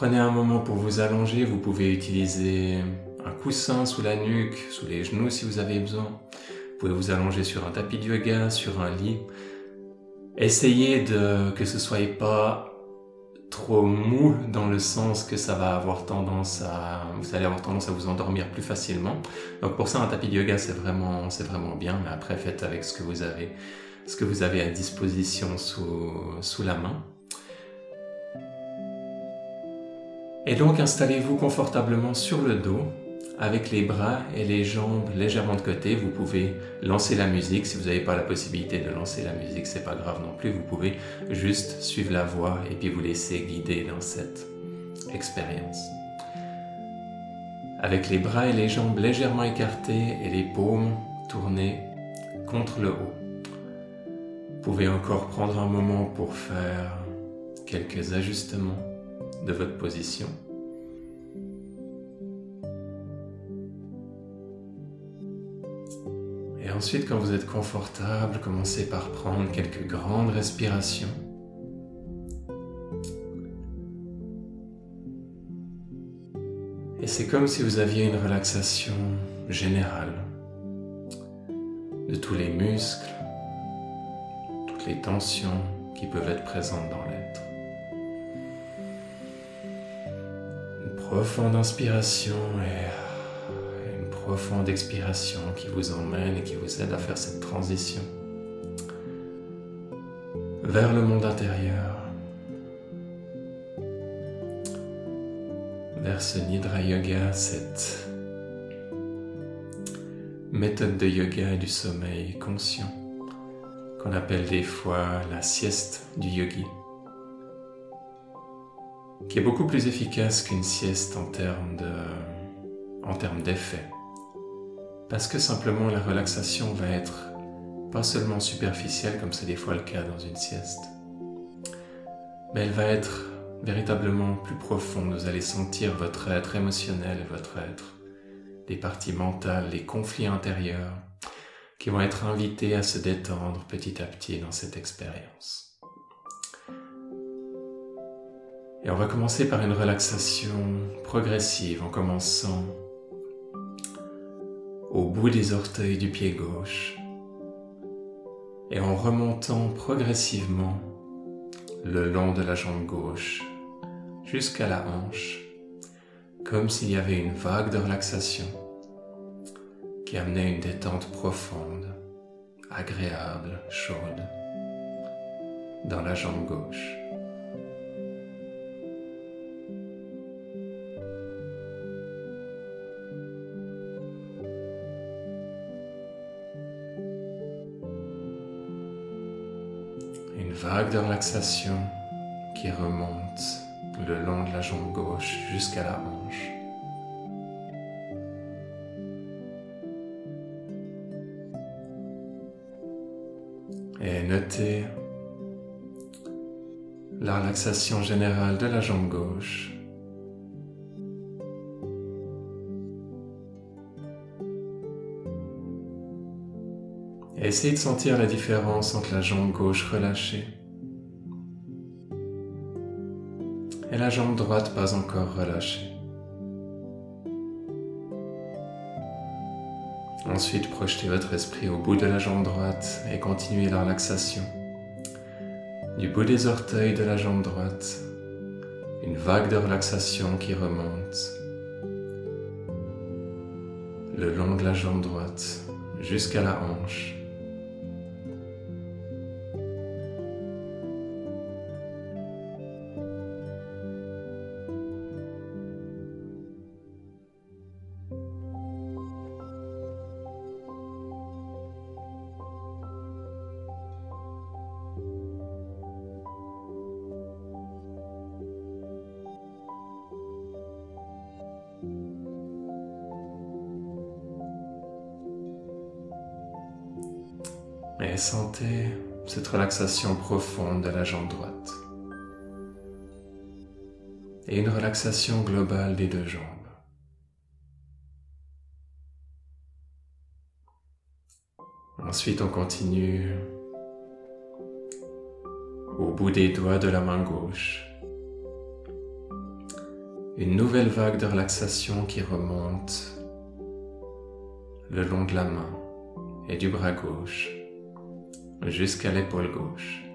Prenez un moment pour vous allonger. Vous pouvez utiliser un coussin sous la nuque, sous les genoux si vous avez besoin. Vous pouvez vous allonger sur un tapis de yoga, sur un lit. Essayez de que ce soit pas trop mou dans le sens que ça va avoir tendance à vous allez avoir tendance à vous endormir plus facilement. Donc pour ça un tapis de yoga c'est vraiment c'est vraiment bien mais après faites avec ce que vous avez ce que vous avez à disposition sous sous la main. Et donc installez-vous confortablement sur le dos avec les bras et les jambes légèrement de côté. Vous pouvez lancer la musique. Si vous n'avez pas la possibilité de lancer la musique, c'est pas grave non plus. Vous pouvez juste suivre la voix et puis vous laisser guider dans cette expérience. Avec les bras et les jambes légèrement écartés et les paumes tournées contre le haut. Vous pouvez encore prendre un moment pour faire quelques ajustements de votre position. Et ensuite, quand vous êtes confortable, commencez par prendre quelques grandes respirations. Et c'est comme si vous aviez une relaxation générale de tous les muscles, toutes les tensions qui peuvent être présentes dans l'être. Profonde inspiration et une profonde expiration qui vous emmène et qui vous aide à faire cette transition vers le monde intérieur, vers ce Nidra Yoga, cette méthode de yoga et du sommeil conscient qu'on appelle des fois la sieste du yogi qui est beaucoup plus efficace qu'une sieste en termes de, en termes d'effet. Parce que simplement la relaxation va être pas seulement superficielle comme c'est des fois le cas dans une sieste, mais elle va être véritablement plus profonde. Vous allez sentir votre être émotionnel, votre être, les parties mentales, les conflits intérieurs qui vont être invités à se détendre petit à petit dans cette expérience. Et on va commencer par une relaxation progressive en commençant au bout des orteils du pied gauche et en remontant progressivement le long de la jambe gauche jusqu'à la hanche, comme s'il y avait une vague de relaxation qui amenait une détente profonde, agréable, chaude dans la jambe gauche. De relaxation qui remonte le long de la jambe gauche jusqu'à la hanche. Et notez la relaxation générale de la jambe gauche. Et essayez de sentir la différence entre la jambe gauche relâchée la jambe droite pas encore relâchée. Ensuite, projetez votre esprit au bout de la jambe droite et continuez la relaxation. Du bout des orteils de la jambe droite, une vague de relaxation qui remonte le long de la jambe droite jusqu'à la hanche. Profonde de la jambe droite. Et une relaxation globale des deux jambes. Ensuite, on continue au bout des doigts de la main gauche une nouvelle vague de relaxation qui remonte le long de la main et du bras gauche jusqu'à l'épaule gauche.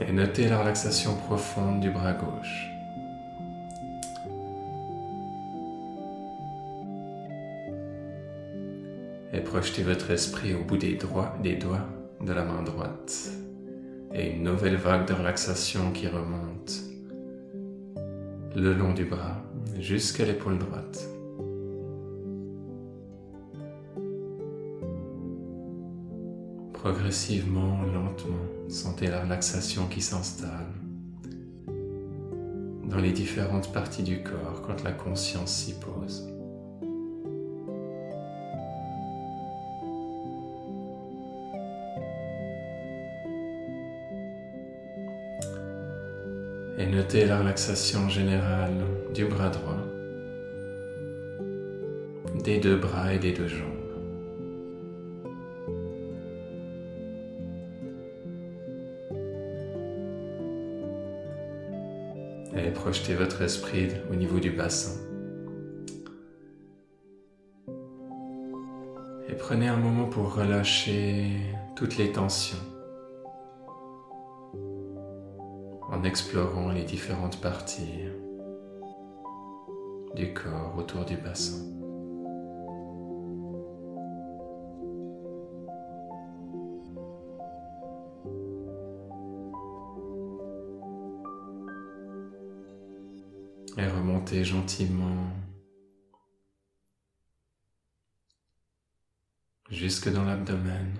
Et notez la relaxation profonde du bras gauche. Et projetez votre esprit au bout des, doigts de la main droite. Et une nouvelle vague de relaxation qui remonte le long du bras jusqu'à l'épaule droite. Progressivement, lentement, sentez la relaxation qui s'installe dans les différentes parties du corps quand la conscience s'y pose. Et notez la relaxation générale du bras droit, des deux bras et des deux jambes. Projetez votre esprit au niveau du bassin. Et prenez un moment pour relâcher toutes les tensions en explorant les différentes parties du corps autour du bassin. Gentiment jusque dans l'abdomen.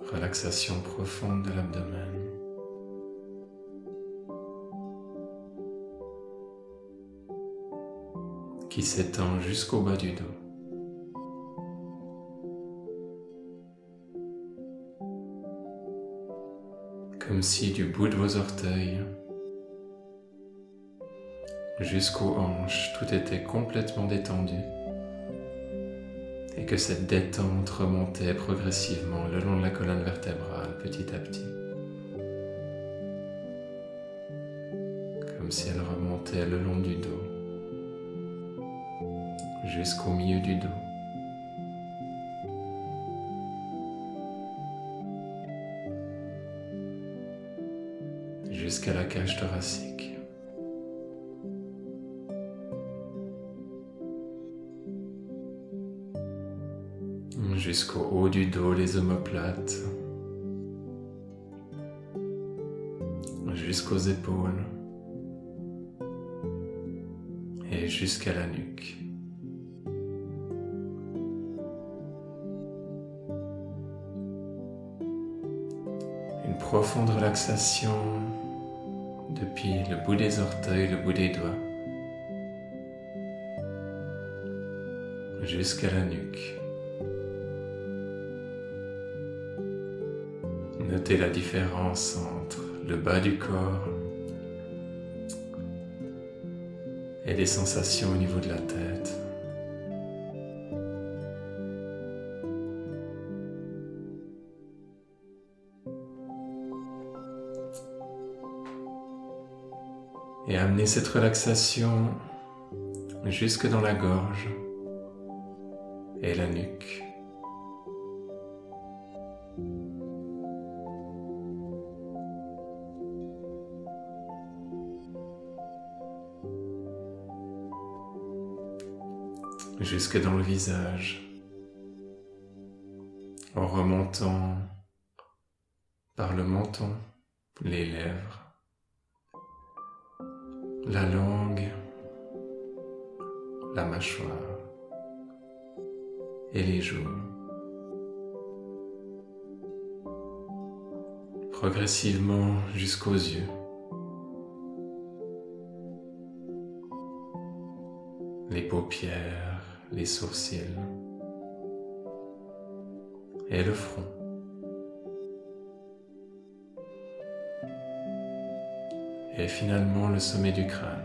Relaxation profonde de l'abdomen. qui s'étend jusqu'au bas du dos. Comme si du bout de vos orteils jusqu'aux hanches, tout était complètement détendu et que cette détente remontait progressivement le long de la colonne vertébrale petit à petit. Comme si elle remontait le long du dos jusqu'au milieu du dos. Jusqu'à la cage thoracique. Jusqu'au haut du dos, les omoplates. Jusqu'aux épaules. Et jusqu'à la nuque. Une profonde relaxation depuis le bout des orteils, le bout des doigts, jusqu'à la nuque. Notez la différence entre le bas du corps et les sensations au niveau de la tête. Cette relaxation jusque dans la gorge et la nuque. jusque dans le visage, en remontant par le menton, les lèvres, la langue, la mâchoire et les joues. Progressivement jusqu'aux yeux. les paupières, les sourcils et le front. Et finalement le sommet du crâne.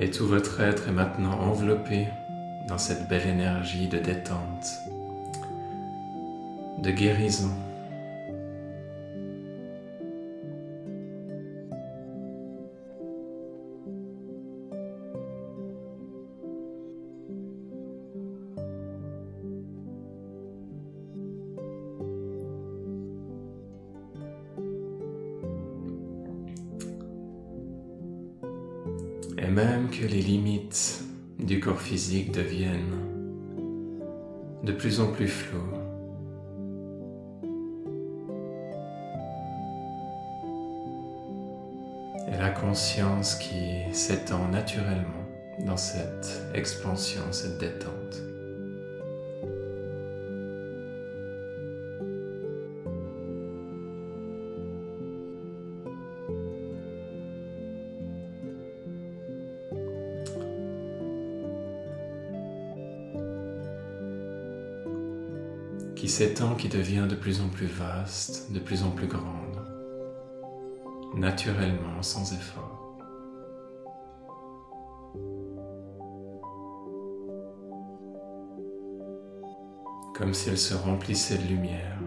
Et tout votre être est maintenant enveloppé dans cette belle énergie de détente, de guérison. Et même que les limites du corps physique deviennent de plus en plus floues. Et la conscience qui s'étend naturellement dans cette expansion, cette détente. S'étend, qui devient de plus en plus vaste, de plus en plus grande, naturellement, sans effort. Comme si elle se remplissait de lumière.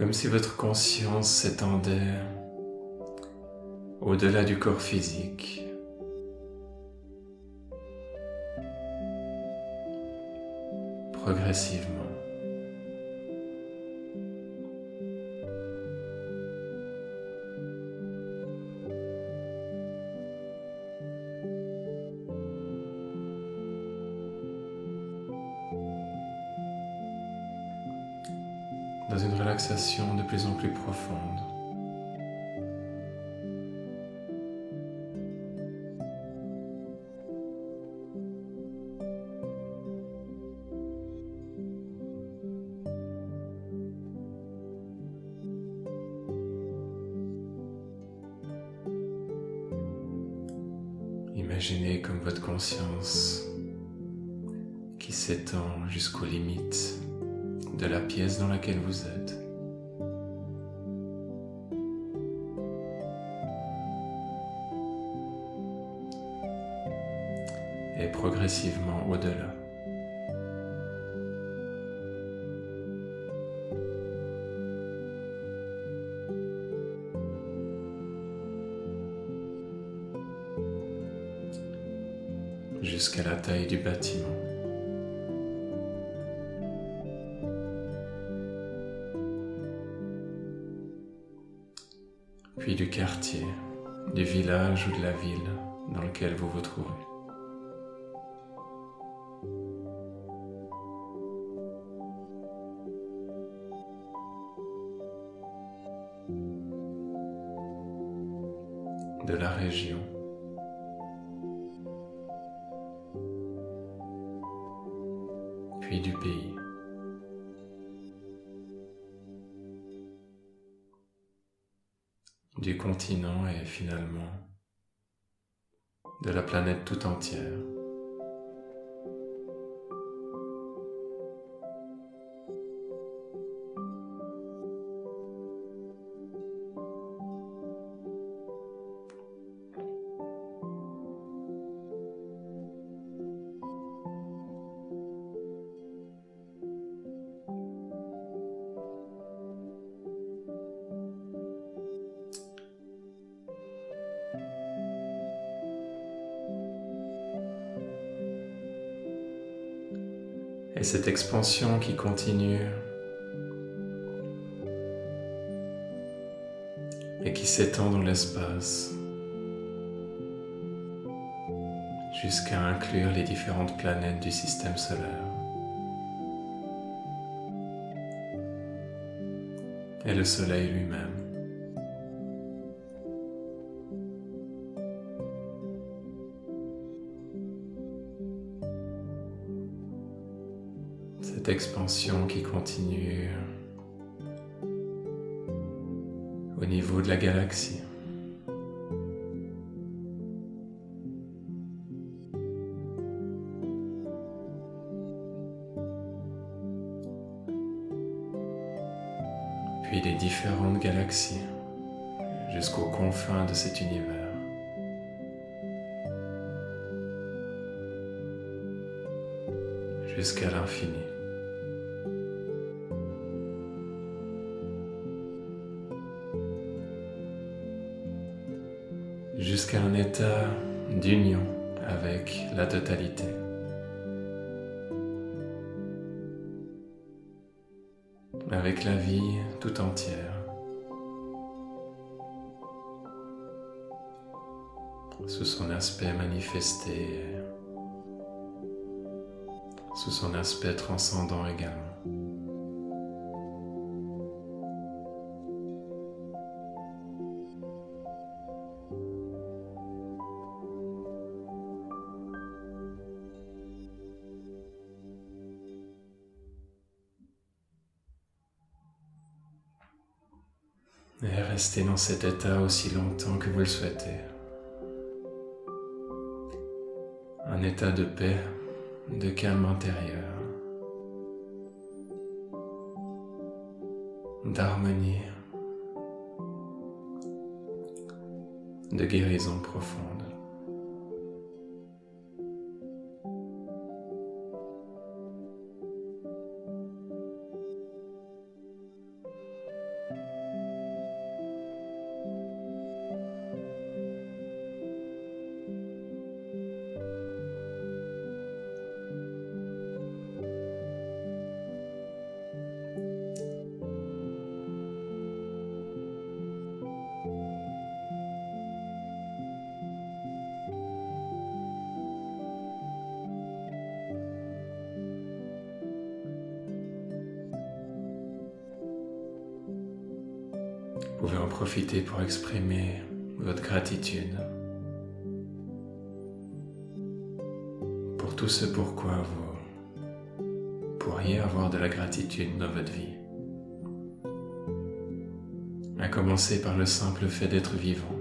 Comme si votre conscience s'étendait au-delà du corps physique. Progressivement. De plus en plus profonde. Jusqu'à la taille du bâtiment. puis du quartier, du village ou de la ville dans lequel vous vous trouvez. Puis du pays. du continent et finalement de la planète tout entière. Et cette expansion qui continue et qui s'étend dans l'espace jusqu'à inclure les différentes planètes du système solaire. Et le Soleil lui-même. Expansion qui continue au niveau de la galaxie. puis les différentes galaxies jusqu'aux confins de cet univers. jusqu'à l'infini. D'union avec la totalité. avec la vie tout entière. Sous son aspect manifesté, sous son aspect transcendant également. Dans cet état aussi longtemps que vous le souhaitez. Un état de paix, de calme intérieur, d'harmonie, de guérison profonde. Pouvez en profiter pour exprimer votre gratitude pour tout ce pourquoi vous pourriez avoir de la gratitude dans votre vie. À commencer par le simple fait d'être vivant.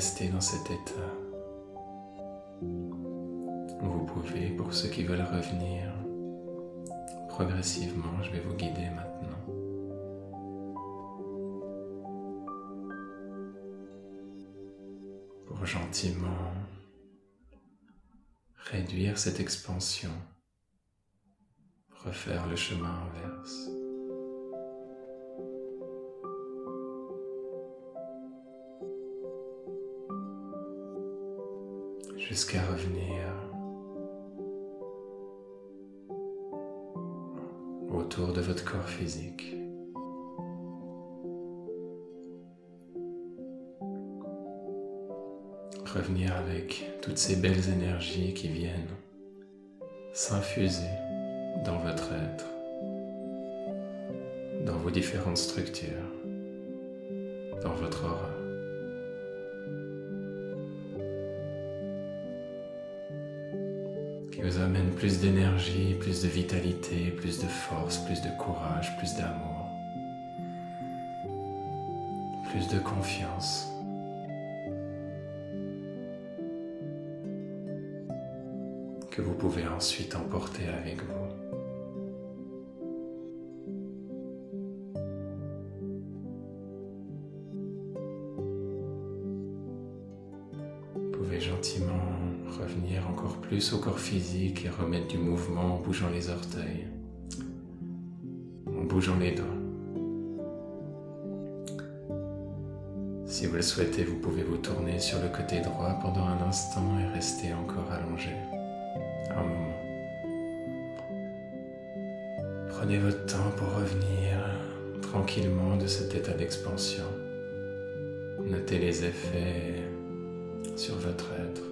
Rester dans cet état, vous pouvez, pour ceux qui veulent revenir, progressivement, je vais vous guider maintenant. Pour gentiment réduire cette expansion, refaire le chemin inverse. Jusqu'à revenir autour de votre corps physique. Revenir avec toutes ces belles énergies qui viennent s'infuser dans votre être, dans vos différentes structures, dans votre aura. Qui vous amène plus d'énergie, plus de vitalité, plus de force, plus de courage, plus d'amour, plus de confiance. que vous pouvez ensuite emporter avec vous. Vous pouvez gentiment revenir encore plus au corps physique et remettre du mouvement en bougeant les orteils, en bougeant les doigts. Si vous le souhaitez, vous pouvez vous tourner sur le côté droit pendant un instant et rester encore allongé un moment. Prenez votre temps pour revenir tranquillement de cet état d'expansion. Notez les effets sur votre être.